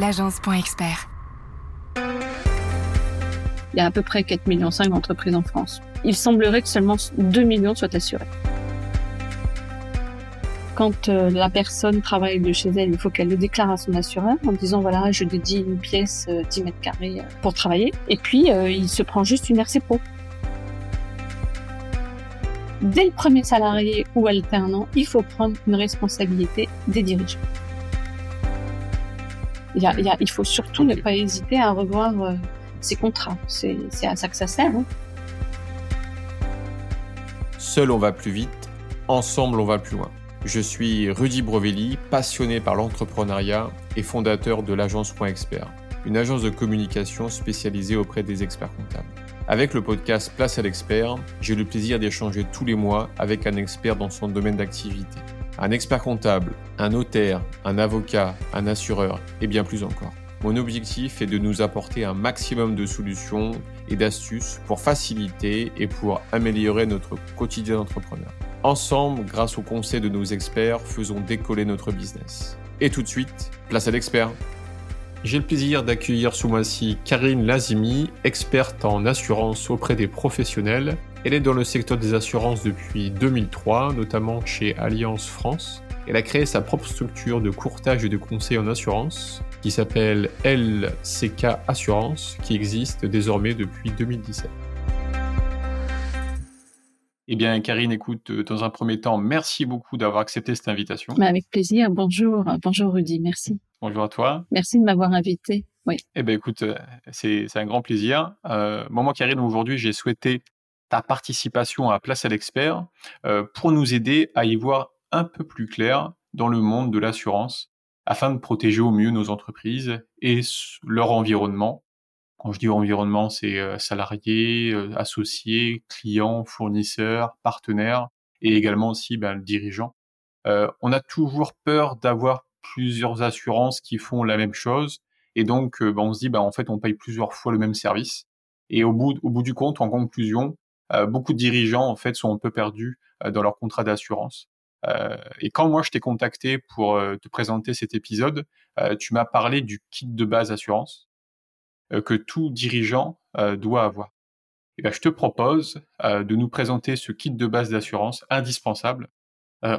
l'agence.expert. Il y a à peu près 4,5 millions d'entreprises en France. Il semblerait que seulement 2 millions soient assurés. Quand euh, la personne travaille de chez elle, il faut qu'elle le déclare à son assureur en disant voilà, je dédie une pièce 10 euh, mètres carrés euh, pour travailler. Et puis, il se prend juste une RC Pro. Dès le premier salarié ou alternant, il faut prendre une responsabilité des dirigeants. Il, faut surtout ne pas hésiter à revoir ses contrats. C'est à ça que ça sert. Hein. Seul on va plus vite, ensemble on va plus loin. Je suis Rudy Brovelli, passionné par l'entrepreneuriat et fondateur de l'agence Point Expert, une agence de communication spécialisée auprès des experts comptables. Avec le podcast Place à l'expert, j'ai le plaisir d'échanger tous les mois avec un expert dans son domaine d'activité. Un expert comptable, un notaire, un avocat, un assureur et bien plus encore. Mon objectif est de nous apporter un maximum de solutions et d'astuces pour faciliter et pour améliorer notre quotidien d'entrepreneur. Ensemble, grâce aux conseils de nos experts, faisons décoller notre business. Et tout de suite, place à l'expert. J'ai le plaisir d'accueillir ce mois-ci Karine Lazimi, experte en assurance auprès des professionnels. Elle est dans le secteur des assurances depuis 2003, notamment chez Alliance France. Elle a créé sa propre structure de courtage et de conseil en assurance qui s'appelle LCK Assurance, qui existe désormais depuis 2017. Eh bien, Karine, écoute, euh, dans un premier temps, merci beaucoup d'avoir accepté cette invitation. Mais avec plaisir. Bonjour. Bonjour, Rudy. Merci. Bonjour à toi. Merci de m'avoir invité. Oui. Eh bien, écoute, euh, c'est un grand plaisir. Euh, moi, Karine, aujourd'hui, j'ai souhaité ta participation à Place à l'expert euh, pour nous aider à y voir un peu plus clair dans le monde de l'assurance afin de protéger au mieux nos entreprises et leur environnement. Quand je dis environnement, c'est euh, salariés, euh, associés, clients, fournisseurs, partenaires et également aussi ben, le dirigeant. Euh, on a toujours peur d'avoir plusieurs assurances qui font la même chose et donc ben, on se dit ben, en fait on paye plusieurs fois le même service et au bout, au bout du compte, en conclusion, beaucoup de dirigeants en fait sont un peu perdus dans leur contrat d'assurance euh, et quand moi je t'ai contacté pour euh, te présenter cet épisode, euh, tu m'as parlé du kit de base assurance que tout dirigeant doit avoir. Et ben, je te propose de nous présenter ce kit de base d'assurance indispensable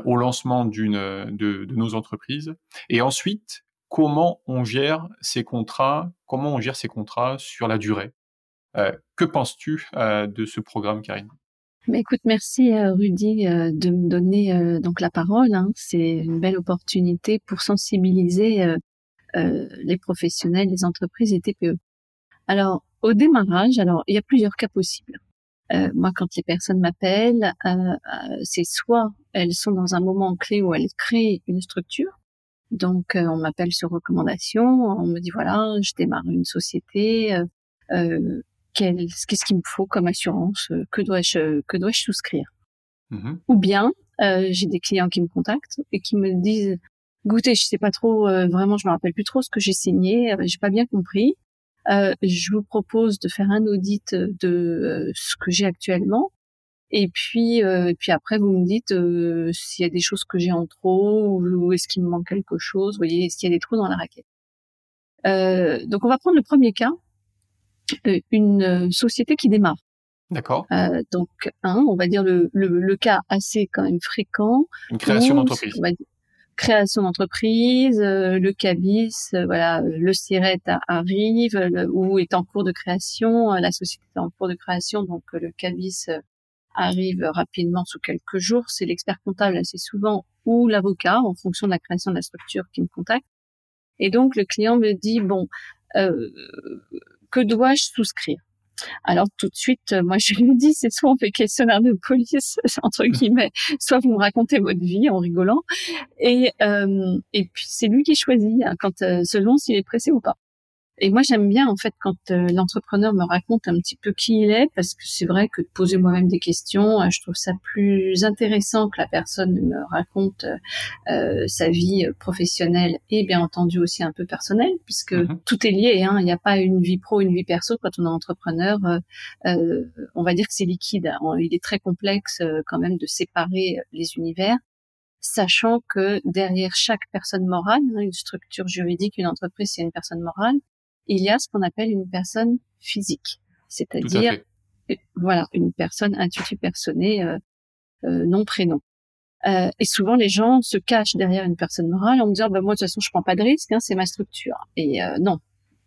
au lancement de, de, nos entreprises. Et ensuite, comment on gère ces contrats, comment on gère ces contrats sur la durée. Que penses-tu de ce programme, Karine? Mais écoute, merci euh, Rudy euh, de me donner euh, donc la parole. Hein. C'est une belle opportunité pour sensibiliser les professionnels, les entreprises et TPE. Alors au démarrage, alors il y a plusieurs cas possibles. moi, quand les personnes m'appellent, c'est soit elles sont dans un moment clé où elles créent une structure. Donc on m'appelle sur recommandation, on me dit voilà, je démarre une société, euh, qu'est-ce qu'il me faut comme assurance, euh, que dois-je que dois-je souscrire? Mmh Ou bien euh, j'ai des clients qui me contactent et qui me disent goûtez, je sais pas trop euh, vraiment, je me rappelle plus trop ce que j'ai signé, j'ai pas bien compris. je vous propose de faire un audit de ce que j'ai actuellement. Et puis, puis après, vous me dites s'il y a des choses que j'ai en trop ou, est-ce qu'il me manque quelque chose. Vous voyez, est-ce qu'il y a des trous dans la raquette. donc, on va prendre le premier cas euh, une euh, société qui démarre. D'accord. Euh, donc, un, on va dire le, le, cas assez quand même fréquent. Une création d'entreprise. Création d'entreprise, le cabis, voilà, le SIRET arrive ou est en cours de création, la société est en cours de création, donc le cabis arrive rapidement sous quelques jours. C'est l'expert comptable assez souvent ou l'avocat en fonction de la création de la structure qui me contacte. Et donc le client me dit bon, euh, que dois-je souscrire? Alors tout de suite, moi je lui dis, c'est soit on fait questionnaire de police entre guillemets, soit vous me racontez votre vie en rigolant, et euh, et puis c'est lui qui choisit hein, quand euh, selon s'il est pressé ou pas. Et moi, j'aime bien en fait quand euh, l'entrepreneur me raconte un petit peu qui il est, parce que c'est vrai que de poser moi-même des questions, euh, je trouve ça plus intéressant que la personne me raconte euh, sa vie professionnelle et bien entendu aussi un peu personnelle, puisque mhm. tout est lié. Hein. Il n'y a pas une vie pro, une vie perso. Quand on est entrepreneur, on va dire que c'est liquide. Il est très complexe quand même de séparer les univers. sachant que derrière chaque personne morale, hein, une structure juridique, une entreprise, c'est une personne morale, il y a ce qu'on appelle une personne physique, c'est-à-dire voilà une personne intuitive personnée, euh, euh, nom prénom. Euh, et souvent les gens se cachent derrière une personne morale en me disant bah moi de toute façon je prends pas de risque, hein, c'est ma structure. Et euh, non,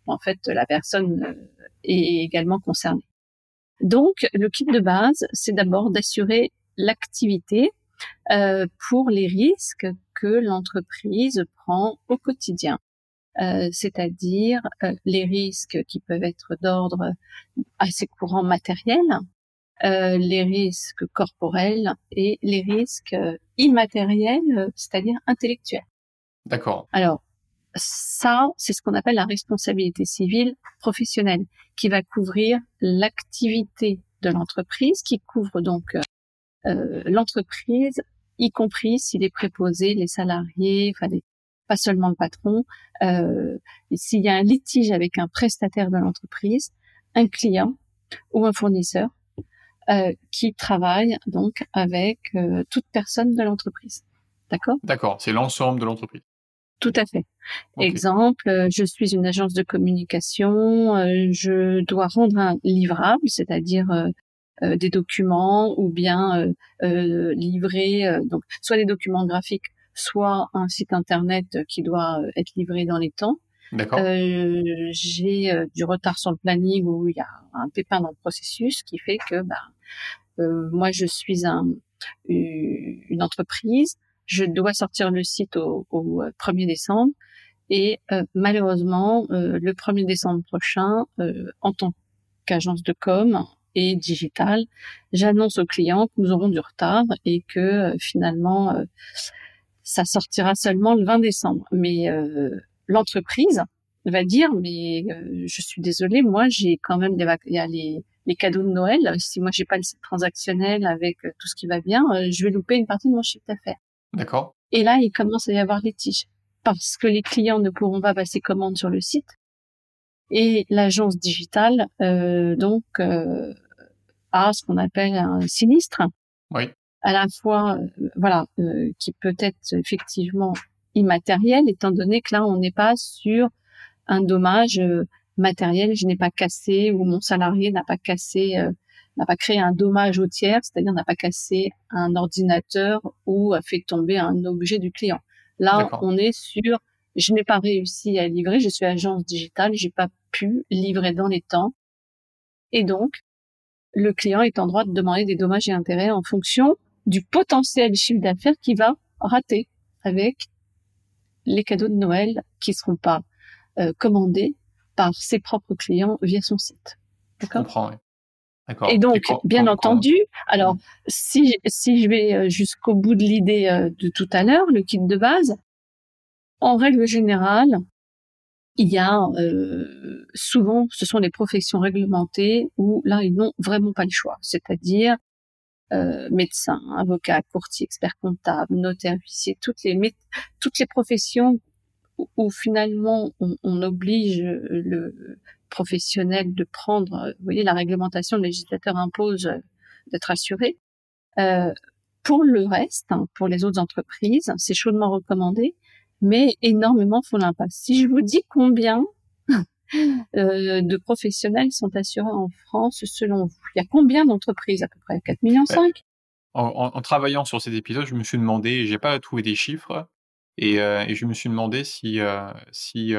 en fait la personne euh, est également concernée. Donc le kit de base, c'est d'abord d'assurer l'activité euh, pour les risques que l'entreprise prend au quotidien. Euh, c'est-à-dire euh, les risques qui peuvent être d'ordre assez courant matériel, euh, les risques corporels et les risques immatériels, c'est-à-dire intellectuels. D'accord. Alors, ça, c'est ce qu'on appelle la responsabilité civile professionnelle, qui va couvrir l'activité de l'entreprise, qui couvre donc euh, l'entreprise, y compris s'il est préposé les salariés, enfin pas seulement le patron. Euh, s'il y a un litige avec un prestataire de l'entreprise, un client ou un fournisseur euh, qui travaille donc avec euh, toute personne de l'entreprise. D'accord? D'accord, c'est l'ensemble de l'entreprise. Tout à fait. Exemple, euh, je suis une agence de communication, euh, je dois rendre un livrable, c'est-à-dire euh, des documents ou bien livrer donc soit des documents graphiques, soit un site internet qui doit être livré dans les temps. D'accord. Euh, j'ai euh, du retard sur le planning ou il y a un pépin dans le processus qui fait que bah, euh, moi je suis un, une entreprise, je dois sortir le site au, au 1er décembre et malheureusement le 1er décembre prochain, en tant qu'agence de com et digital, j'annonce aux clients que nous aurons du retard et que finalement ça sortira seulement le 20 décembre. Mais l'entreprise va dire mais euh, je suis désolée moi j'ai quand même des il y a les, les cadeaux de Noël. Si moi j'ai pas le site transactionnel avec euh, tout ce qui va bien euh, je vais louper une partie de mon chiffre d'affaires. D'accord. Et là il commence à y avoir litige. Parce que les clients ne pourront pas passer commande sur le site. Et l'agence digitale donc a ce qu'on appelle un sinistre. Oui à la fois voilà qui peut être effectivement immatériel, étant donné que là, on n'est pas sur un dommage euh, matériel. Je n'ai pas cassé ou mon salarié n'a pas cassé, euh, n'a pas créé un dommage au tiers, c'est-à-dire n'a pas cassé un ordinateur ou a fait tomber un objet du client. Là, on est sur, je n'ai pas réussi à livrer, je suis agence digitale, j'ai pas pu livrer dans les temps. Et donc, le client est en droit de demander des dommages et intérêts en fonction du potentiel chiffre d'affaires qui va rater avec les cadeaux de Noël qui seront pas euh, commandés par ses propres clients via son site. D'accord? Je comprends. Oui. D'accord. Et donc, bien entendu, alors mmh. si si je vais euh, jusqu'au bout de l'idée euh, de tout à l'heure, le kit de base, en règle générale, il y a euh, souvent, ce sont les professions réglementées où là ils n'ont vraiment pas le choix, c'est-à-dire euh, médecin, avocat, courtier, expert comptable, notaire, huissier, toutes les toutes les professions où, finalement on, oblige le professionnel de prendre, vous voyez, la réglementation, le législateur impose d'être assuré. Euh, pour le reste, hein, pour les autres entreprises, c'est chaudement recommandé, mais énormément font l'impasse. Si je vous dis combien euh, de professionnels sont assurés en France selon vous? Il y a combien d'entreprises à peu près? 4 millions 5 en, travaillant sur cet épisode, je me suis demandé, j'ai pas trouvé des chiffres, et, euh, et je me suis demandé si, euh, si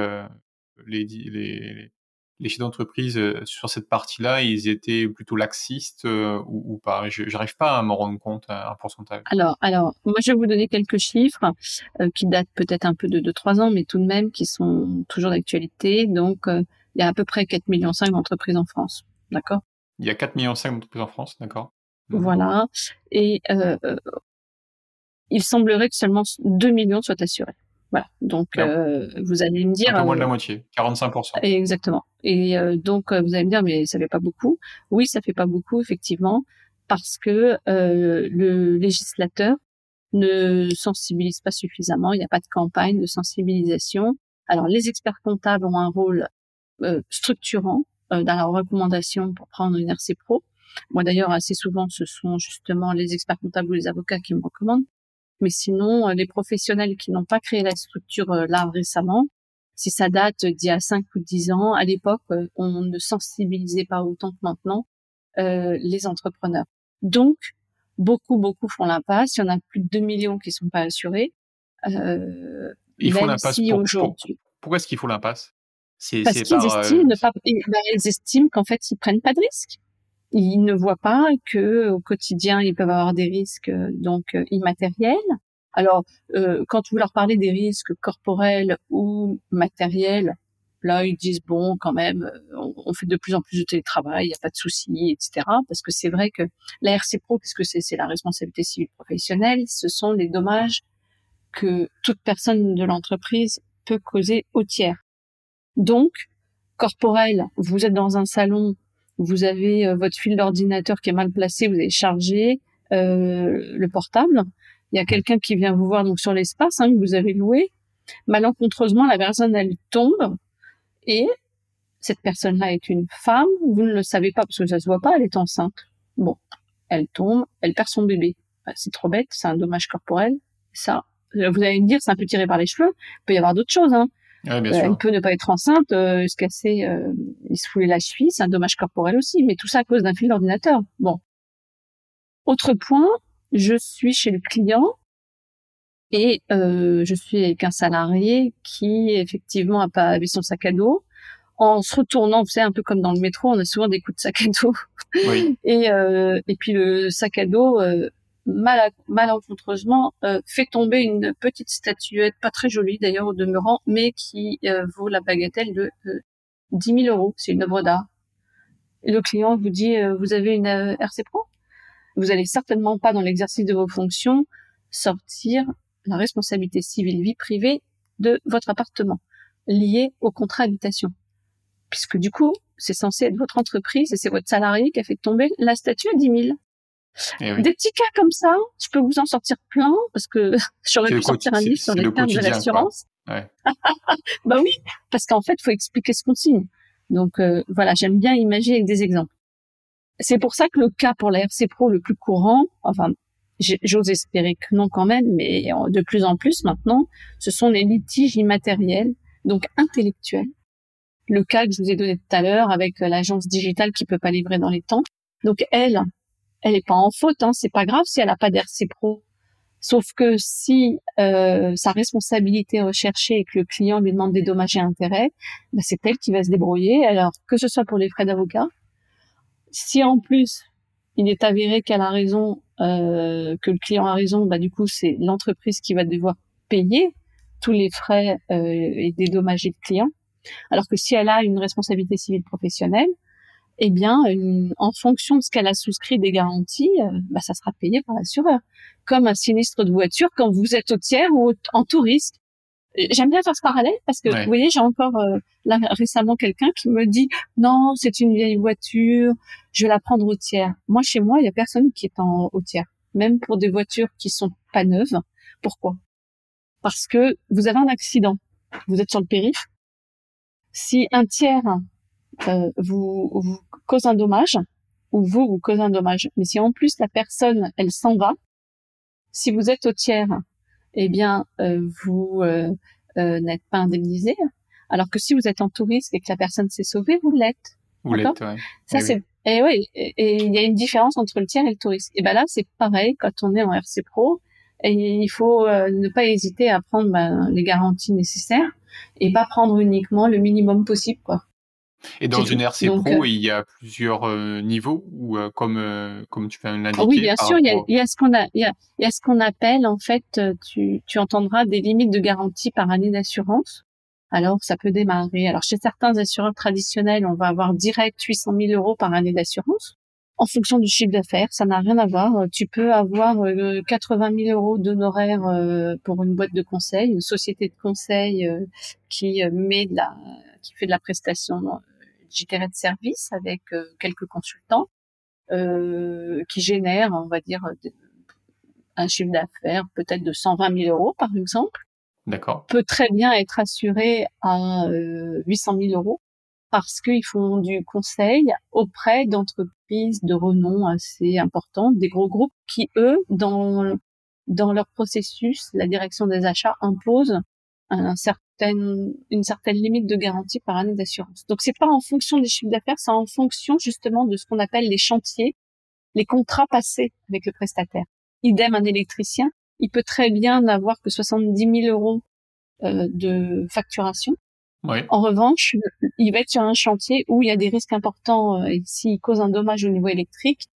les, les, les chefs d'entreprise sur cette partie-là, ils étaient plutôt laxistes ou, ou, pas? Je n'arrive pas à m'en rendre compte un pourcentage. Alors, alors, moi, je vais vous donner quelques chiffres qui datent peut-être un peu de 2-3 ans, mais tout de même qui sont toujours d'actualité. Donc, il y a à peu près 4,5 millions d'entreprises en France. D'accord? Il y a 4,5 millions d'entreprises en France, d'accord mmh. Voilà. Et euh, il semblerait que seulement 2 millions soient assurés. Voilà. Donc, euh, vous allez me dire. Un peu moins de la euh, moitié, 45%. Exactement. Et euh, donc, vous allez me dire, mais ça fait pas beaucoup. Oui, ça fait pas beaucoup, effectivement, parce que le législateur ne sensibilise pas suffisamment. Il n'y a pas de campagne de sensibilisation. Alors, les experts comptables ont un rôle structurant dans la recommandation pour prendre une RC Pro. Moi, d'ailleurs, assez souvent, ce sont justement les experts comptables ou les avocats qui me recommandent Mais sinon, les professionnels qui n'ont pas créé la structure là récemment, si ça date d'il y a 5 ou 10 ans, à l'époque, on ne sensibilisait pas autant que maintenant euh, les entrepreneurs. Donc, beaucoup, beaucoup font l'impasse. Il y en a plus de 2 millions qui sont pas assurés. Euh, Ils font l'impasse aujourd'hui. pourquoi est-ce qu'il faut l'impasse? C'est, Parce qu'ils estiment, euh, pas, bah, ils estiment qu'en fait, ils prennent pas de risques. Ils ne voient pas que au quotidien, ils peuvent avoir des risques donc immatériels. Alors, euh, quand vous leur parlez des risques corporels ou matériels, là, ils disent bon, quand même, euh, on, fait de plus en plus de télétravail, il n'y a pas de souci, etc. Parce que c'est vrai que la RC Pro, qu'est-ce que c'est C'est la responsabilité civile professionnelle. Ce sont les dommages que toute personne de l'entreprise peut causer au tiers. Donc, corporel, vous êtes dans un salon, vous avez euh, votre fil d'ordinateur qui est mal placé, vous avez chargé euh, le portable il y a quelqu'un qui vient vous voir donc sur l'espace hein, que vous avez loué. Malencontreusement, la personne elle tombe et cette personne-là est une femme. Vous ne le savez pas parce que ça se voit pas. Elle est enceinte. Bon, elle tombe, elle perd son bébé. Bah, c'est trop bête, c'est un dommage corporel. Ça, vous allez me dire, c'est un peu tiré par les cheveux. Il peut y avoir d'autres choses. Hein. Bien euh, sûr. Elle peut ne pas être enceinte, euh, se casser, euh, il se fouler la cheville, c'est un dommage corporel aussi. Mais tout ça à cause d'un fil d'ordinateur. Bon. Autre point, je suis chez le client et euh, je suis avec un salarié qui effectivement a pas avait son sac à dos. En se retournant, vous savez, un peu comme dans le métro, on a souvent des coups de sac à dos. Oui. et, euh, et puis le sac à dos, euh, mal, malencontreusement, euh, fait tomber une petite statuette, pas très jolie d'ailleurs au demeurant, mais qui euh, vaut la bagatelle de 10 000 euros. C'est une œuvre d'art. Le client vous dit, vous avez une RC Pro? Vous allez certainement pas dans l'exercice de vos fonctions sortir la responsabilité civile vie privée de votre appartement liée au contrat habitation. Puisque du coup, c'est censé être votre entreprise et c'est votre salarié qui a fait tomber la statue à 10 000. Eh Des petits cas comme ça, je peux vous en sortir plein parce que j'aurais pu sortir un livre sur les termes de l'assurance. Ouais. bah oui, parce qu'en fait, il faut expliquer ce qu'on signe. Donc euh, voilà, j'aime bien imaginer avec des exemples. C'est pour ça que le cas pour la RC Pro le plus courant, enfin, j'ose espérer que non quand même, mais de plus en plus maintenant, ce sont les litiges immatériels, donc intellectuels. Le cas que je vous ai donné tout à l'heure avec l'agence digitale qui peut pas livrer dans les temps. Donc elle, elle est pas en faute, hein, c'est pas grave si elle a pas d'RC Pro. Sauf que si euh, sa responsabilité est recherchée et que le client lui demande des dommages et intérêts, bah, c'est elle qui va se débrouiller. Alors que ce soit pour les frais d'avocat, si en plus il est avéré qu'elle a raison, euh, que le client a raison, bah du coup c'est l'entreprise qui va devoir payer tous les frais euh, et dédommager le client. Alors que si elle a une responsabilité civile professionnelle, eh bien, en fonction de ce qu'elle a souscrit des garanties, euh, bah, ça sera payé par l'assureur. Comme un sinistre de voiture quand vous êtes au tiers ou en tout risque. J'aime bien faire ce parallèle parce que, vous voyez, j'ai encore euh, là récemment quelqu'un qui me dit non, c'est une vieille voiture, je vais la prendre au tiers. Moi, chez moi, il y a personne qui est en au tiers, même pour des voitures qui sont pas neuves. Pourquoi? Parce que vous avez un accident, vous êtes sur le périph. Si un tiers euh, vous, vous cause un dommage, ou vous vous cause un dommage, mais si en plus la personne elle s'en va, si vous êtes au tiers eh bien, euh, vous euh, euh, n'êtes pas indemnisé. Alors que si vous êtes en touriste et que la personne s'est sauvée, vous l'êtes. Vous l'êtes, ouais. Ça, eh c'est, et oui, et il y a une différence entre le tiers et le touriste. Et ben là, c'est pareil quand on est en RC Pro. Et il faut ne pas hésiter à prendre ben, les garanties nécessaires et pas prendre uniquement le minimum possible, quoi. Et dans une RC Pro, euh, il y a plusieurs euh, niveaux ou euh, comme comme tu peux l'indiquer. Oui, bien sûr, il y, a, il y a, ce qu'on a il y a, il y a ce qu'on appelle en fait tu tu entendras des limites de garantie par année d'assurance. Alors ça peut démarrer. Alors chez certains assureurs traditionnels, on va avoir direct 800 000 euros par année d'assurance. En fonction du chiffre d'affaires, ça n'a rien à voir. Tu peux avoir 80 000 euros d'honoraires pour une boîte de conseil, une société de conseil qui met de la, qui fait de la prestation dirais de service avec euh, quelques consultants euh, qui génèrent, on va dire, un chiffre d'affaires peut-être de 120 000 euros par exemple. D'accord. Peut très bien être assuré à 800 euh, 000 euros parce qu'ils font du conseil auprès d'entreprises de renom assez importantes, des gros groupes qui, eux, dans dans leur processus, la direction des achats impose un certain, une certaine limite de garantie par année d'assurance. Donc c'est pas en fonction des chiffres d'affaires, c'est en fonction justement de ce qu'on appelle les chantiers, les contrats passés avec le prestataire. Idem un électricien, il peut très bien n'avoir que 70 000 euros euh, de facturation. En revanche, il va être sur un chantier où il y a des risques importants euh, et s'il cause un dommage au niveau électrique,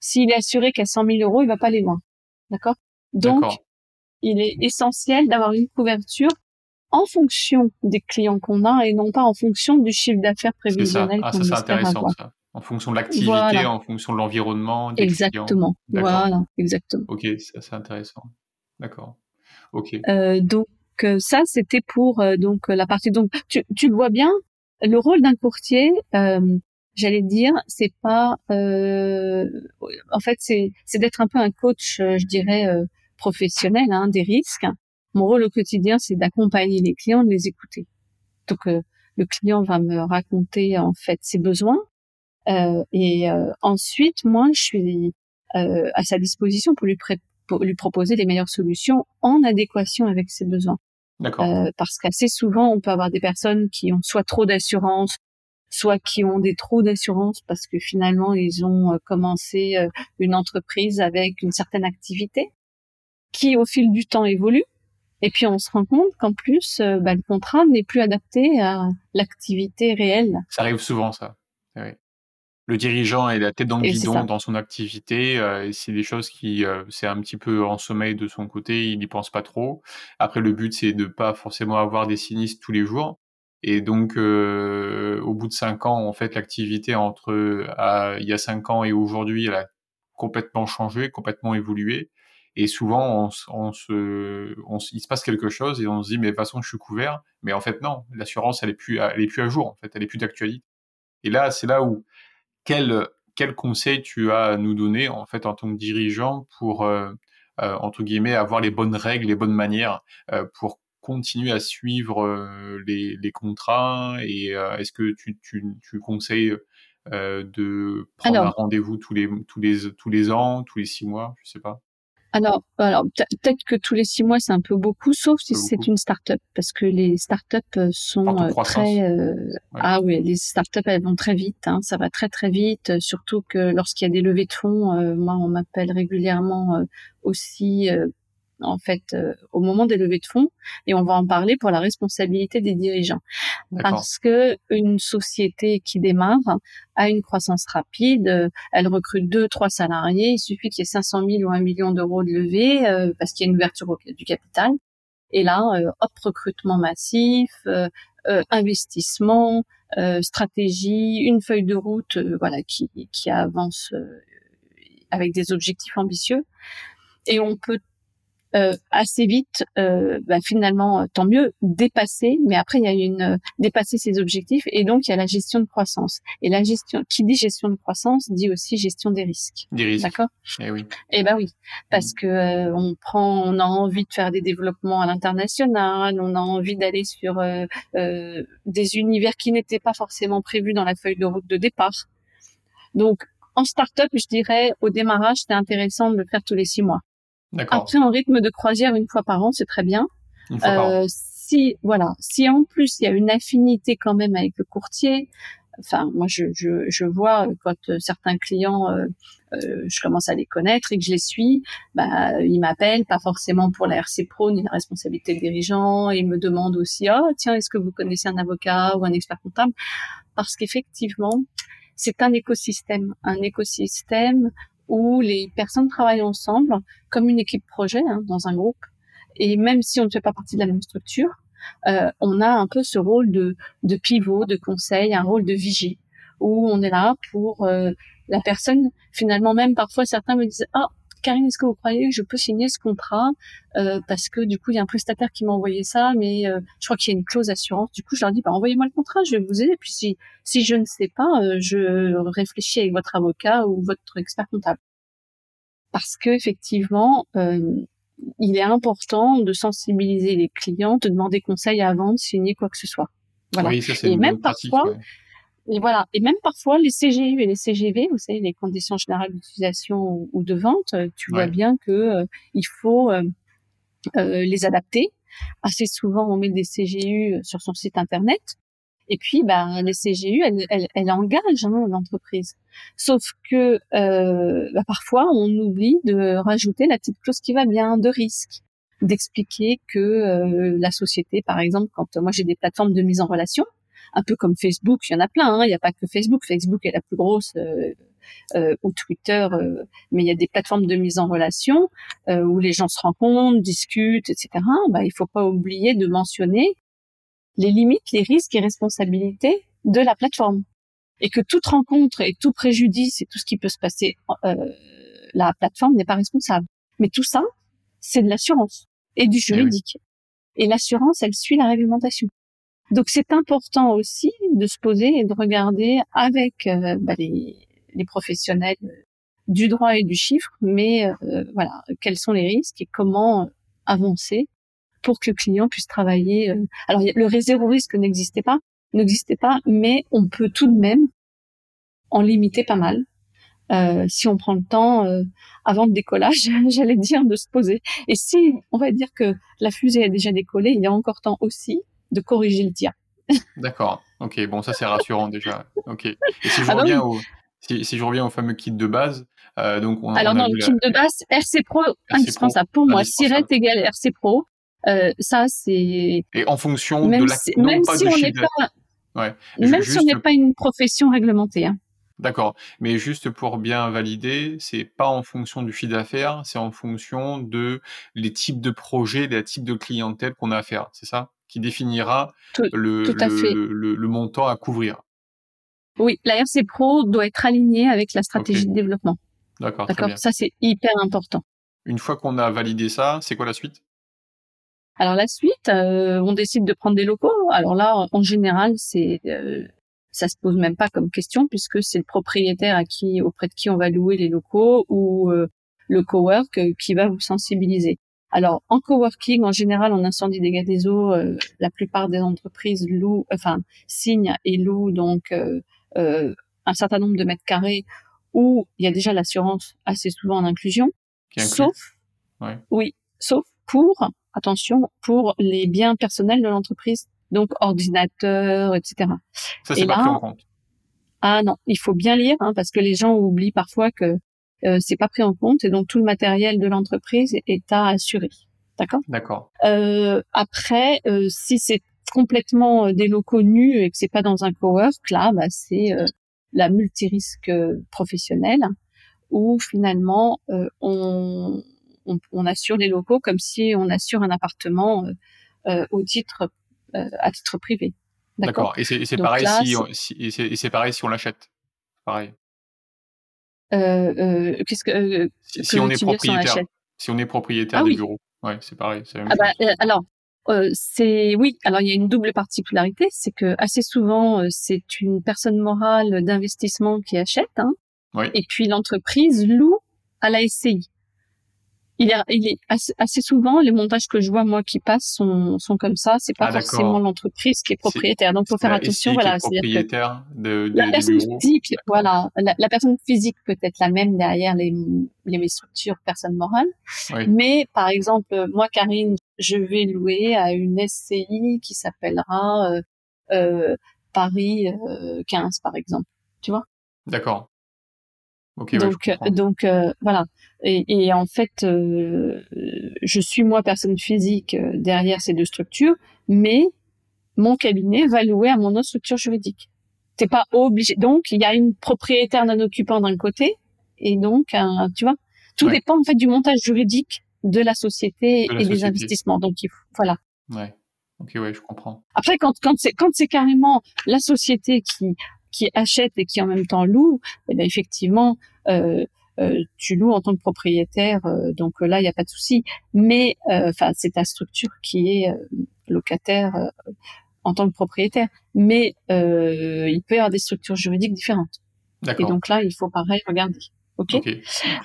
s'il est assuré qu'à 100 000 euros, il va pas aller loin. D'accord? Donc, il est essentiel d'avoir une couverture en fonction des clients qu'on a et non pas en fonction du chiffre d'affaires prévisionnel ah, qu'on ça, c'est intéressant, Ça. En fonction de l'activité, en fonction de l'environnement. Des exactement. Voilà, exactement. Ok, ça c'est intéressant. D'accord. Ok. Euh, donc euh, ça, c'était pour euh, donc la partie. Donc tu, tu le vois bien, le rôle d'un courtier, euh, j'allais dire, c'est pas. en fait, c'est c'est d'être un peu un coach, je dirais professionnel hein, des risques mon rôle au quotidien, c'est d'accompagner les clients, de les écouter. Donc, euh, le client va me raconter en fait ses besoins, euh, et euh, ensuite, moi, je suis à sa disposition pour lui, pour lui proposer les meilleures solutions en adéquation avec ses besoins. D'accord. parce qu'assez souvent, on peut avoir des personnes qui ont soit trop d'assurance, soit qui ont des trous d'assurance parce que finalement, ils ont commencé une entreprise avec une certaine activité qui, au fil du temps, évolue et puis on se rend compte qu'en plus, euh, bah, le contrat n'est plus adapté à l'activité réelle. Ça arrive souvent, ça. Oui. Le dirigeant est la tête dans le guidon dans son activité. Euh, c'est des choses qui, euh, c'est un petit peu en sommeil de son côté. Il n'y pense pas trop. Après, le but, c'est de pas forcément avoir des sinistres tous les jours. Et donc, au bout de cinq ans, en fait, l'activité entre il y a cinq ans et aujourd'hui, elle a complètement changé, complètement évolué. Et souvent, on, se, on, il se passe quelque chose et on se dit, mais de toute façon, je suis couvert. Mais en fait, non, l'assurance, elle est plus, elle est plus à jour. En fait, elle est plus d'actualité. Et là, c'est là où quel quel conseil tu as à nous donner en fait en tant que dirigeant pour euh, euh entre guillemets avoir les bonnes règles, les bonnes manières euh, pour continuer à suivre euh, les, les, contrats et euh, est-ce que tu, tu, tu conseilles de prendre un rendez-vous tous les tous les tous les ans, tous les six mois, je sais pas? Alors, alors peut-être que tous les six mois c'est un peu beaucoup, sauf si c'est une start-up, parce que les start-up euh, sont euh, très euh, ah oui, les start-up elles vont très vite, hein, ça va très très vite, surtout que lorsqu'il y a des levées de fonds, moi on m'appelle régulièrement aussi en fait euh, au moment des levées de fonds et on va en parler pour la responsabilité des dirigeants. Parce que une société qui démarre a une croissance rapide, euh, elle recrute deux trois salariés, il suffit qu'il y ait 500 000 ou un million d'euros de levée euh, parce qu'il y a une ouverture du capital. Et là hop recrutement massif, investissement, stratégie, une feuille de route voilà qui qui avance avec des objectifs ambitieux. Et on peut euh, assez vite, euh, bah, finalement, euh, tant mieux, dépasser. Mais après, il y a une dépasser ses objectifs et donc il y a la gestion de croissance. Et la gestion, qui dit gestion de croissance, dit aussi gestion des risques. Des risques. D'accord? Eh oui. Eh ben oui, parce mm. que on prend, on a envie de faire des développements à l'international, on a envie d'aller sur des univers qui n'étaient pas forcément prévus dans la feuille de route de départ. Donc en start-up, je dirais, au démarrage, c'était intéressant de le faire tous les six mois. Après, en rythme de croisière, une fois par an, c'est très bien. Euh, si voilà, si en plus il y a une affinité quand même avec le courtier, enfin moi je, je, je vois quand euh, certains clients, euh, euh, je commence à les connaître et que je les suis, bah ils m'appellent pas forcément pour la RC Pro ni la responsabilité de dirigeant, ils me demandent aussi oh tiens est-ce que vous connaissez un avocat ou un expert comptable? Parce qu'effectivement c'est un écosystème, un écosystème où les personnes travaillent ensemble comme une équipe projet hein, dans un groupe. Et même si on ne fait pas partie de la même structure, euh, on a un peu ce rôle de, de, pivot, de conseil, un rôle de vigie, où on est là pour euh, la personne. Finalement, même parfois, certains me disent ah Karine, est-ce que vous croyez que je peux signer ce contrat? Euh, parce que du coup il y a un prestataire qui m'a envoyé ça, mais euh, je crois qu'il y a une clause assurance. Du coup, je leur dis bah envoyez-moi le contrat, je vais vous aider. Puis si si je ne sais pas, euh, je réfléchis avec votre avocat ou votre expert comptable parce que effectivement il est important de sensibiliser les clients, de demander conseil avant de signer quoi que ce soit. Voilà. Oui, ça, Et même parfois, Et voilà. Et même parfois, les CGU et les CGV, vous savez, les conditions générales d'utilisation ou de vente, euh, tu vois bien que euh, il faut euh, les adapter. Assez souvent, on met des CGU sur son site internet. Et puis, ben, les CGU, elles, elles, elles engagent hein, l'entreprise. Sauf que bah, parfois, on oublie de rajouter la petite clause qui va bien, de risque, d'expliquer que la société, par exemple, quand moi j'ai des plateformes de mise en relation, un peu comme Facebook, il y en a plein. Hein. Il n'y a pas que Facebook. Facebook est la plus grosse euh, euh, ou Twitter, euh, mais il y a des plateformes de mise en relation où les gens se rencontrent, discutent, etc. Bah, il faut pas oublier de mentionner les limites, les risques et responsabilités de la plateforme, et que toute rencontre et tout préjudice et tout ce qui peut se passer, la plateforme n'est pas responsable. Mais tout ça, c'est de l'assurance et du eh juridique. Et l'assurance, elle suit la réglementation. Donc c'est important aussi de se poser et de regarder avec euh, bah, les, les, professionnels du droit et du chiffre, mais euh, voilà, quels sont les risques et comment avancer pour que le client puisse travailler. Euh. Alors le zéro risque n'existait pas, n'existait pas, mais on peut tout de même en limiter pas mal. Euh, si on prend le temps euh, avant le décollage, j'allais dire de se poser. Et si on va dire que la fusée a déjà décollé, il y a encore temps aussi de corriger le tir. D'accord. Ok. Bon, ça c'est rassurant déjà. Ok. Et si je ah bah reviens au si, je reviens au fameux kit de base, euh, donc on, alors dans le kit de base, RC Pro indispensable pour moi. Siret égale RC Pro, euh, ça c'est. Et en fonction de la. même si on n'est pas. Ouais. Même si on n'est pas une profession réglementée. Hein. D'accord. Mais juste pour bien valider, c'est pas en fonction du chiffre d'affaires, c'est en fonction de les types de projets, les types de clientèle qu'on a à faire. C'est ça? qui définira le, le, montant à couvrir. Oui, la RC Pro doit être alignée avec la stratégie de développement. D'accord. D'accord? Ça, c'est hyper important. Une fois qu'on a validé ça, c'est quoi la suite? Alors la suite, euh, on décide de prendre des locaux. Alors là, en général, c'est euh, ça se pose même pas comme question puisque c'est le propriétaire à qui auprès de qui on va louer les locaux ou euh, le cowork qui va vous sensibiliser. Alors, en coworking, en général, en incendie dégâts des eaux, euh, la plupart des entreprises louent, enfin, signent et louent donc euh, euh, un certain nombre de mètres carrés où il y a déjà l'assurance assez souvent en inclusion, sauf, oui, sauf pour, attention, pour les biens personnels de l'entreprise, donc ordinateur, etc. Ça, c'est pas pris en compte. Ah non, il faut bien lire, hein, parce que les gens oublient parfois que euh, c'est pas pris en compte et donc tout le matériel de l'entreprise est à assurer. D'accord? D'accord. Euh, après, euh, si c'est complètement euh, des locaux nus et que c'est pas dans un cowork, là, bah, c'est la multirisque professionnelle où finalement on, on, on, assure les locaux comme si on assure un appartement au titre à titre privé. D'accord. Et c'est pareil si, si c'est pareil si on l'achète. Pareil. Euh, euh, qu'est-ce que, euh, si, on est propriétaire, si on est propriétaire ah des bureaux, ouais, c'est pareil. Ah bah, alors, c'est oui. Alors il y a une double particularité, c'est que assez souvent c'est une personne morale d'investissement qui achète, hein, et puis l'entreprise loue à la SCI il est, il est assez, souvent les montages que je vois moi qui passent sont, sont comme ça. C'est pas ah, forcément l'entreprise qui est propriétaire. Donc faut faire attention. Voilà, propriétaire de, la personne physique, voilà, la, personne physique peut être la même derrière les, les structures personnes morales. Mais par exemple, moi Karine, je vais louer à une SCI qui s'appellera euh, euh, Paris 15 euh, par exemple. Tu vois? D'accord donc, donc euh, voilà. Et, et, en fait, euh, je suis moi personne physique euh, derrière ces deux structures, mais mon cabinet va louer à mon autre structure juridique. T'es pas obligé. Donc, il y a une propriétaire d'un occupant d'un côté, et donc, un, tu vois, tout dépend en fait du montage juridique de la société et des investissements. Donc, il faut, voilà. Ouais. Ok, ouais, je comprends. Après, quand quand c'est quand c'est carrément la société qui qui achète et qui en même temps loue, eh bien, effectivement, euh, euh, tu loues en tant que propriétaire, euh, donc là, il n'y a pas de souci. Mais enfin, c'est ta structure qui est locataire en tant que propriétaire. Mais il peut y avoir des structures juridiques différentes. Et donc là, il faut pareil regarder. Ok.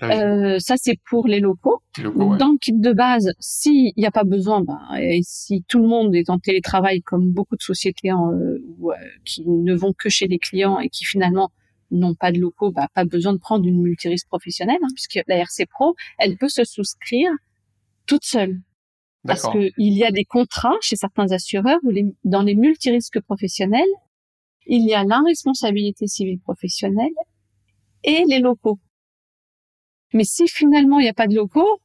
Euh, ça c'est pour les locaux. Dans le kit de base, s'il n'y a pas besoin, ben, et si tout le monde est en télétravail, comme beaucoup de sociétés en, euh, euh, qui ne vont que chez les clients et qui finalement n'ont pas de locaux, bah, pas besoin de prendre une multirisque professionnelle, hein, puisque la RC Pro, elle peut se souscrire toute seule. Parce qu'il y a des contrats chez certains assureurs où les, dans les multirisques professionnels, il y a la responsabilité civile professionnelle et les locaux. Mais si finalement il n'y a pas de locaux,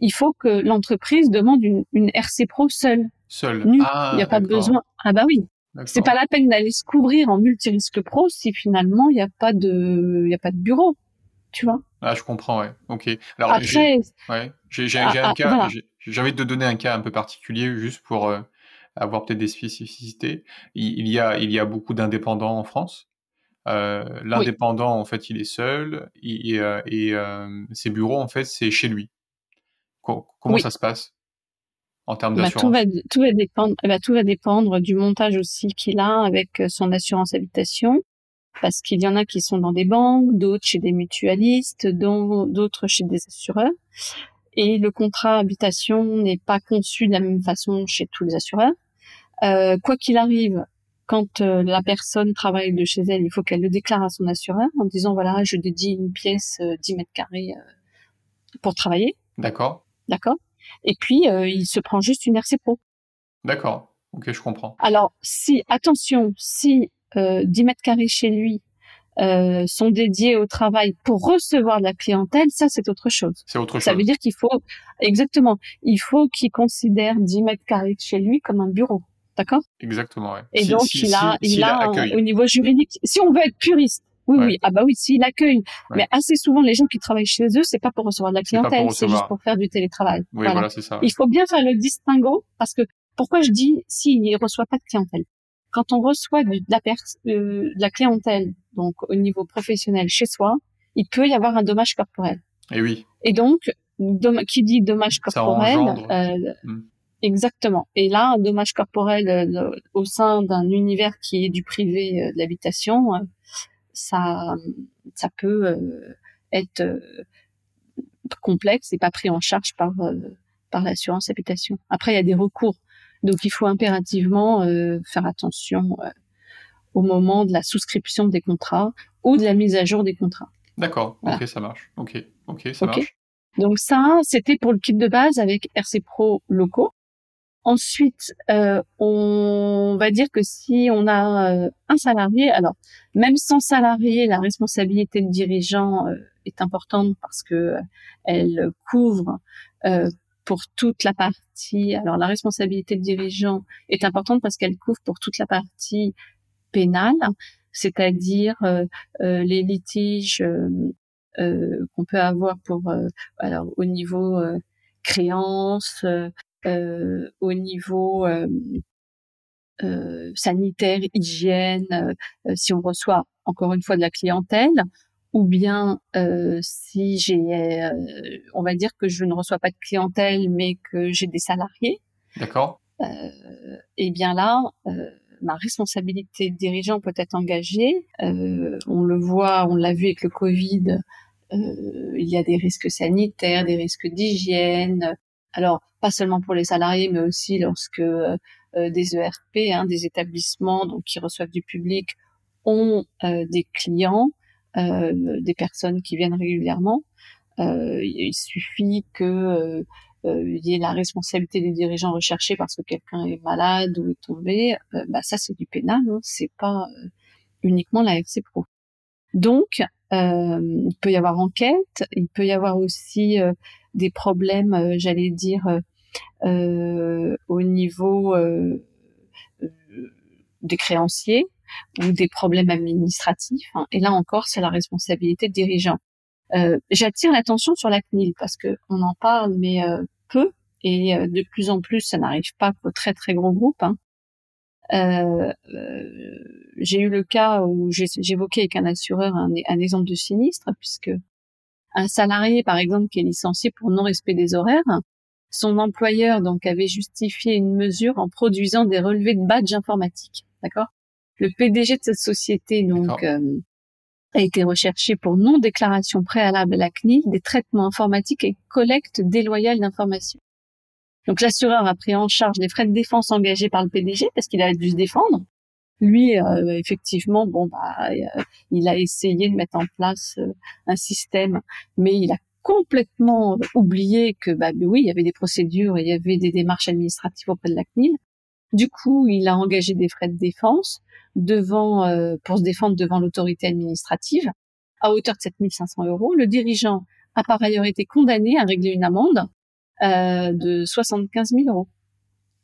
il faut que l'entreprise demande une, une, RC Pro seule. Seule. Ah, il n'y a pas besoin. Ah bah oui. C'est pas la peine d'aller se couvrir en multirisque pro si finalement il n'y a pas de, il a pas de bureau. Tu vois? Ah, je comprends, ouais. Ok. Alors, Après, ouais, j'ai ah, un ah, cas, j'ai envie de te donner un cas un peu particulier juste pour euh, avoir peut-être des spécificités. Il, il, y a, il y a beaucoup d'indépendants en France. Euh, L'indépendant, en fait, il est seul et, euh, et euh, ses bureaux, en fait, c'est chez lui. comment ça se passe en termes bah, d'assurance? tout, va, tout, va dépendre, bah, tout va dépendre du montage aussi qu'il a avec son assurance habitation. Parce qu'il y en a qui sont dans des banques, d'autres chez des mutualistes, d'autres chez des assureurs. Et le contrat habitation n'est pas conçu de la même façon chez tous les assureurs. Euh, quoi qu'il arrive, quand euh, la personne travaille de chez elle, il faut qu'elle le déclare à son assureur en disant voilà, je dédie une pièce 10 euh, mètres carrés euh, pour travailler. D'accord. D'accord. Et puis il se prend juste une RC Pro. D'accord. Ok, je comprends. Alors si attention, si 10 mètres carrés chez lui sont dédiés au travail pour recevoir de la clientèle, ça c'est autre chose. C'est autre chose. Ça veut dire qu'il faut exactement, il faut qu'il considère 10 mètres carrés chez lui comme un bureau. D'accord? Exactement, ouais. Et donc, il a, il a, au niveau juridique, si on veut être puriste, oui, oui, ah bah oui, s'il accueille. Mais assez souvent, les gens qui travaillent chez eux, c'est pas pour recevoir de la clientèle, c'est juste pour faire du télétravail. Oui, voilà, c'est ça. Il faut bien faire le distinguo, parce que pourquoi je dis s'il ne reçoit pas de clientèle? Quand on reçoit de, la, euh, de la clientèle, donc au niveau professionnel chez soi, il peut y avoir un dommage corporel. Et oui. Et donc, qui dit dommage corporel, euh. Exactement. Et là, un dommage corporel euh, au sein d'un univers qui est du privé euh, de l'habitation, euh, ça, ça peut être complexe et pas pris en charge par par l'assurance habitation. Après, il y a des recours, donc il faut impérativement faire attention au moment de la souscription des contrats ou de la mise à jour des contrats. D'accord. Ok, ça marche. Ok, ok, ça marche. Donc ça, c'était pour le kit de base avec RC Pro locaux. Ensuite, euh, on va dire que si on a euh, un salarié, alors même sans salarié, la responsabilité de dirigeant euh, est importante parce que elle couvre pour toute la partie. Alors la responsabilité de dirigeant est importante parce qu'elle couvre pour toute la partie pénale, c'est-à-dire les litiges qu'on peut avoir pour alors au niveau créance, euh, au niveau euh, euh, sanitaire, hygiène, si on reçoit encore une fois de la clientèle, ou bien si j'ai, on va dire que je ne reçois pas de clientèle, mais que j'ai des salariés. D'accord. et bien là, ma responsabilité de dirigeant peut être engagée. on le voit, on l'a vu avec le Covid. il y a des risques sanitaires, des risques d'hygiène, alors, pas seulement pour les salariés, mais aussi lorsque euh, euh, des ERP, hein, des établissements donc qui reçoivent du public, ont euh, des clients, des personnes qui viennent régulièrement. il suffit que il y ait la responsabilité des dirigeants recherchés parce que quelqu'un est malade ou est tombé. bah ça, c'est du pénal, hein, c'est pas uniquement la FC Pro. Donc, il peut y avoir enquête, il peut y avoir aussi des problèmes, euh, j'allais dire, euh, euh, au niveau des créanciers ou des problèmes administratifs. Hein. Et là encore, c'est la responsabilité de dirigeant. J'attire l'attention sur la CNIL parce que on en parle, mais peu et de plus en plus, ça n'arrive pas qu'aux très très gros groupes. Hein. Euh, j'ai eu le cas où j'évoquais avec un assureur un, un, exemple de sinistre, puisque un salarié, par exemple, qui est licencié pour non-respect des horaires, son employeur donc avait justifié une mesure en produisant des relevés de badge informatiques, d'accord? Le PDG de cette société donc euh, a été recherché pour non-déclaration préalable à la CNIL des traitements informatiques et collecte déloyale d'informations. Donc l'assureur a pris en charge les frais de défense engagés par le PDG parce qu'il a dû se défendre. Lui, euh, effectivement, bon, bah, euh, il a essayé de mettre en place euh, un système, mais il a complètement oublié que, bah, oui, il y avait des procédures, et il y avait des démarches administratives auprès de la CNIL. Du coup, il a engagé des frais de défense devant pour se défendre devant l'autorité administrative à hauteur de 7500 euros. Le dirigeant a par ailleurs été condamné à régler une amende euh, de 75 000 euros.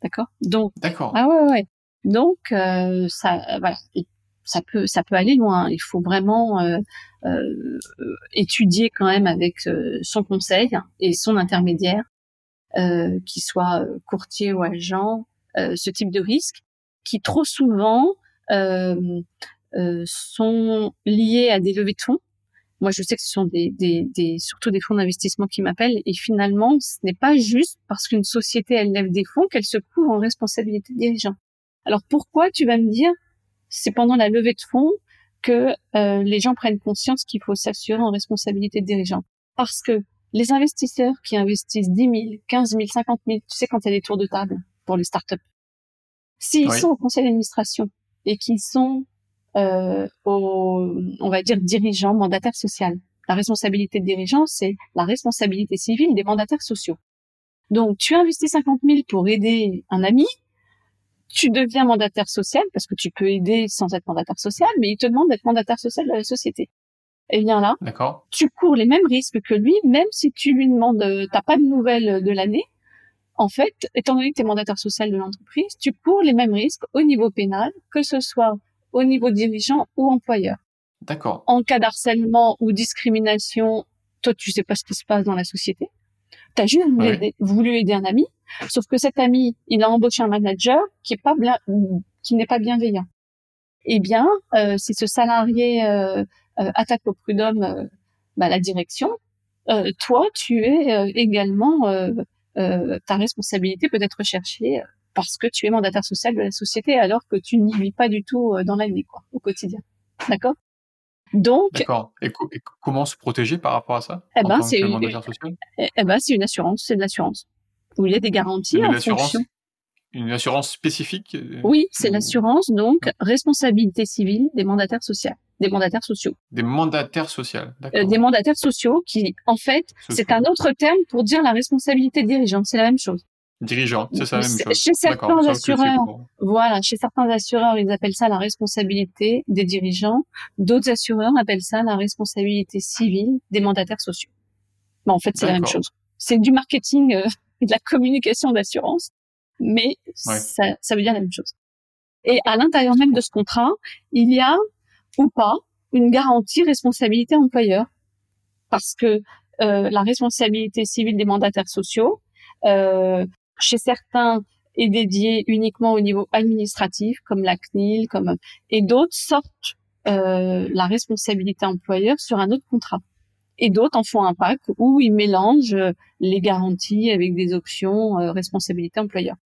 D'accord? Donc. D'accord. Ah ouais ouais. Donc euh, ça voilà. Ça peut ça peut aller loin. Il faut vraiment euh, euh, étudier quand même avec son conseil et son intermédiaire, qui soit courtier ou agent, ce type de risque qui trop souvent euh, euh, sont liés à des levées de fonds. Moi, je sais que ce sont des, des, des surtout des fonds d'investissement qui m'appellent. Et finalement, ce n'est pas juste parce qu'une société elle lève des fonds qu'elle se couvre en responsabilité de dirigeant. Alors pourquoi tu vas me dire c'est pendant la levée de fonds que euh, les gens prennent conscience qu'il faut s'assurer en responsabilité de dirigeant? Parce que les investisseurs qui investissent 10 000, 15 000, 50 000, tu sais quand il y a des tours de table pour les startups, s'ils sont au conseil d'administration et qui sont, euh, on va dire, dirigeants, mandataires sociaux. La responsabilité de dirigeant, c'est la responsabilité civile des mandataires sociaux. Donc, tu investis 50 000 pour aider un ami, tu deviens mandataire social parce que tu peux aider sans être mandataire social, mais il te demande d'être mandataire social de la société. Et bien là, tu cours les mêmes risques que lui, même si tu lui demandes, euh, t'as pas de nouvelles de l'année. En fait, étant donné que tu es mandataire social de l'entreprise, tu cours les mêmes risques au niveau pénal, que ce soit au niveau dirigeant ou employeur. D'accord. En cas d'harcèlement ou discrimination, toi, tu sais pas ce qui se passe dans la société. Tu as juste voulu, aider, un ami, sauf que cet ami, il a embauché un manager qui est pas qui n'est pas bienveillant. Eh bien, euh, si ce salarié euh, euh, attaque au prud'homme bah, la direction, toi, tu es également euh, ta responsabilité peut être recherchée euh, parce que tu es mandataire social de la société alors que tu n'y vis pas du tout euh, dans l'année, quoi, au quotidien. D'accord? Donc, D'accord. Et, comment se protéger par rapport à ça Eh ben, c'est une, eh, eh ben, c'est une assurance, c'est de l'assurance. Où il y a des garanties en fonction. Une assurance spécifique Oui, c'est l'assurance, donc responsabilité civile des mandataires sociaux des mandataires sociaux. Des mandataires sociaux, d'accord. Euh, des mandataires sociaux qui, en fait, c'est un autre terme pour dire la responsabilité dirigeante. C'est la même chose. Dirigeant, c'est ça la même chose. Chez certains assureurs, voilà, chez certains assureurs, ils appellent ça la responsabilité des dirigeants. D'autres assureurs appellent ça la responsabilité civile des mandataires sociaux. Mais en fait, c'est la même chose. C'est du marketing euh, et de la communication d'assurance, mais ça, ça veut dire la même chose. Et à l'intérieur même de ce contrat, il y a ou pas une garantie responsabilité employeur parce que euh, la responsabilité civile des mandataires sociaux euh, chez certains est dédiée uniquement au niveau administratif comme la CNIL comme et d'autres sortent euh, la responsabilité employeur sur un autre contrat et d'autres en font un pack où ils mélangent les garanties avec des options euh, responsabilité employeur.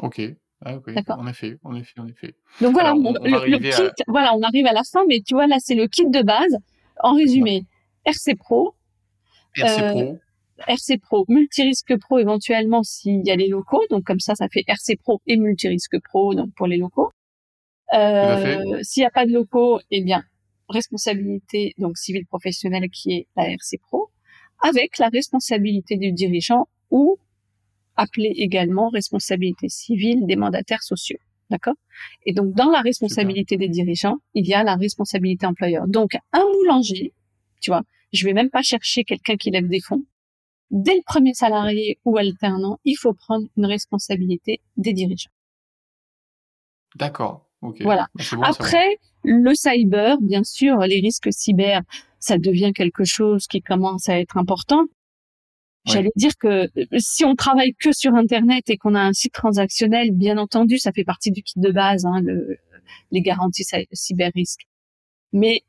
Ok. Ah, En effet, en effet, en effet. Donc voilà, on, le, kit, voilà, on arrive à la fin, mais tu vois, là, c'est le kit de base. En résumé, RC Pro. RC euh, Pro. RC Pro, multirisque pro éventuellement s'il y a les locaux, donc comme ça, ça fait RC Pro et multirisque pro donc pour les locaux. Euh, s'il n'y a pas de locaux, eh bien responsabilité donc civile professionnelle qui est la RC Pro, avec la responsabilité du dirigeant ou appelée également responsabilité civile des mandataires sociaux. D'accord? Et donc, dans la responsabilité des dirigeants, il y a la responsabilité employeur. Donc, un boulanger, tu vois, je vais même pas chercher quelqu'un qui lève des fonds. Dès le premier salarié ou alternant, il faut prendre une responsabilité des dirigeants. D'accord. ok. Voilà. Bah, Après, le cyber, bien sûr, les risques cyber, ça devient quelque chose qui commence à être important. J'allais dire que euh, si on travaille que sur Internet et qu'on a un site transactionnel, bien entendu, ça fait partie du kit de base, hein, le, les garanties cyber risque. Mais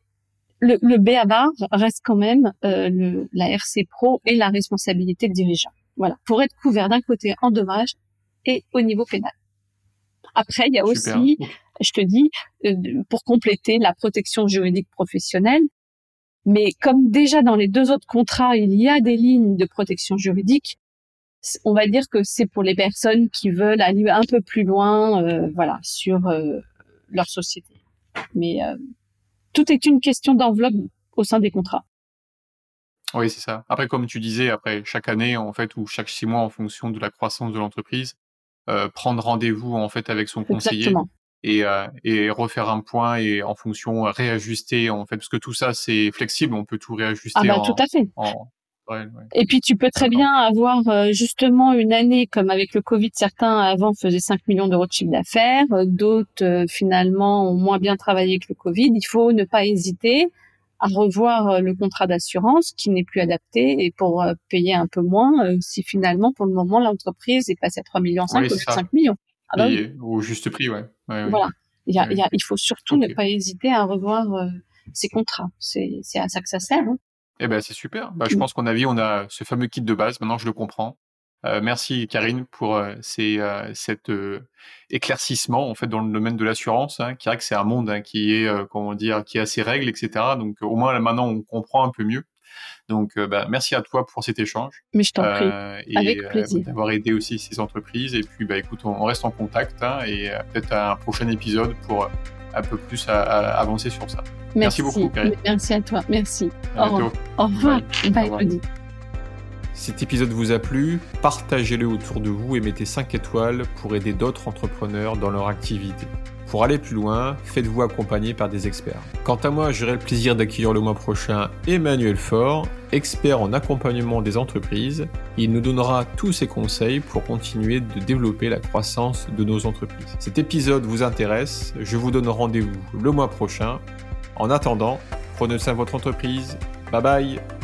le, le BABA reste quand même euh, le, la RC Pro et la responsabilité de dirigeant. Voilà, pour être couvert d'un côté en dommages et au niveau pénal. Après, il y a aussi je te dis, euh, pour compléter la protection juridique professionnelle. Mais comme déjà dans les deux autres contrats, il y a des lignes de protection juridique, on va dire que c'est pour les personnes qui veulent aller un peu plus loin, euh, voilà, sur euh, leur société. Mais tout est une question d'enveloppe au sein des contrats. Oui, c'est ça. Après, comme tu disais, après chaque année, en fait, ou chaque six mois, en fonction de la croissance de l'entreprise, prendre rendez-vous en fait avec son conseiller et, euh, et refaire un point et en fonction euh, réajuster en fait parce que tout ça c'est flexible on peut tout réajuster ah bah tout à fait et puis tu peux très bien avoir euh, justement une année comme avec le Covid certains avant faisaient 5 millions d'euros de chiffre d'affaires d'autres finalement ont moins bien travaillé que le Covid il faut ne pas hésiter à revoir le contrat d'assurance qui n'est plus adapté et pour payer un peu moins si finalement pour le moment l'entreprise est passée à 3 millions 5 ou 5 millions ah bah au juste prix, ouais. voilà. Il, y a, il, y a, il, faut surtout ne pas hésiter à revoir euh, ces contrats. C'est à ça que ça sert. Hein. Eh ben c'est super. Bah, je mm. pense qu'on a vu, on a ce fameux kit de base. Maintenant, je le comprends. Euh, merci Karine pour euh, ces, euh, cet éclaircissement en fait dans le domaine de l'assurance, hein, qui est que c'est un monde hein, qui est comment dire, qui a ses règles, etc. Donc au moins maintenant on comprend un peu mieux. Donc, euh, bah, merci à toi pour cet échange. Mais je t'en prie. Euh, Avec euh, plaisir. D'avoir aidé aussi ces entreprises. Et puis, bah, écoute, on, reste en contact hein, et peut-être un prochain épisode pour un peu plus avancer sur ça. Merci, beaucoup, Merci à toi. Merci. Au, revoir. Bye, Bye cet épisode vous a plu, partagez-le autour de vous et mettez 5 étoiles pour aider d'autres entrepreneurs dans leur activité. Pour aller plus loin, faites-vous accompagner par des experts. Quant à moi, j'aurai le plaisir d'accueillir le mois prochain Emmanuel Faure, expert en accompagnement des entreprises. Il nous donnera tous ses conseils pour continuer de développer la croissance de nos entreprises. Cet épisode vous intéresse, je vous donne rendez-vous le mois prochain. En attendant, prenez soin de votre entreprise. Bye bye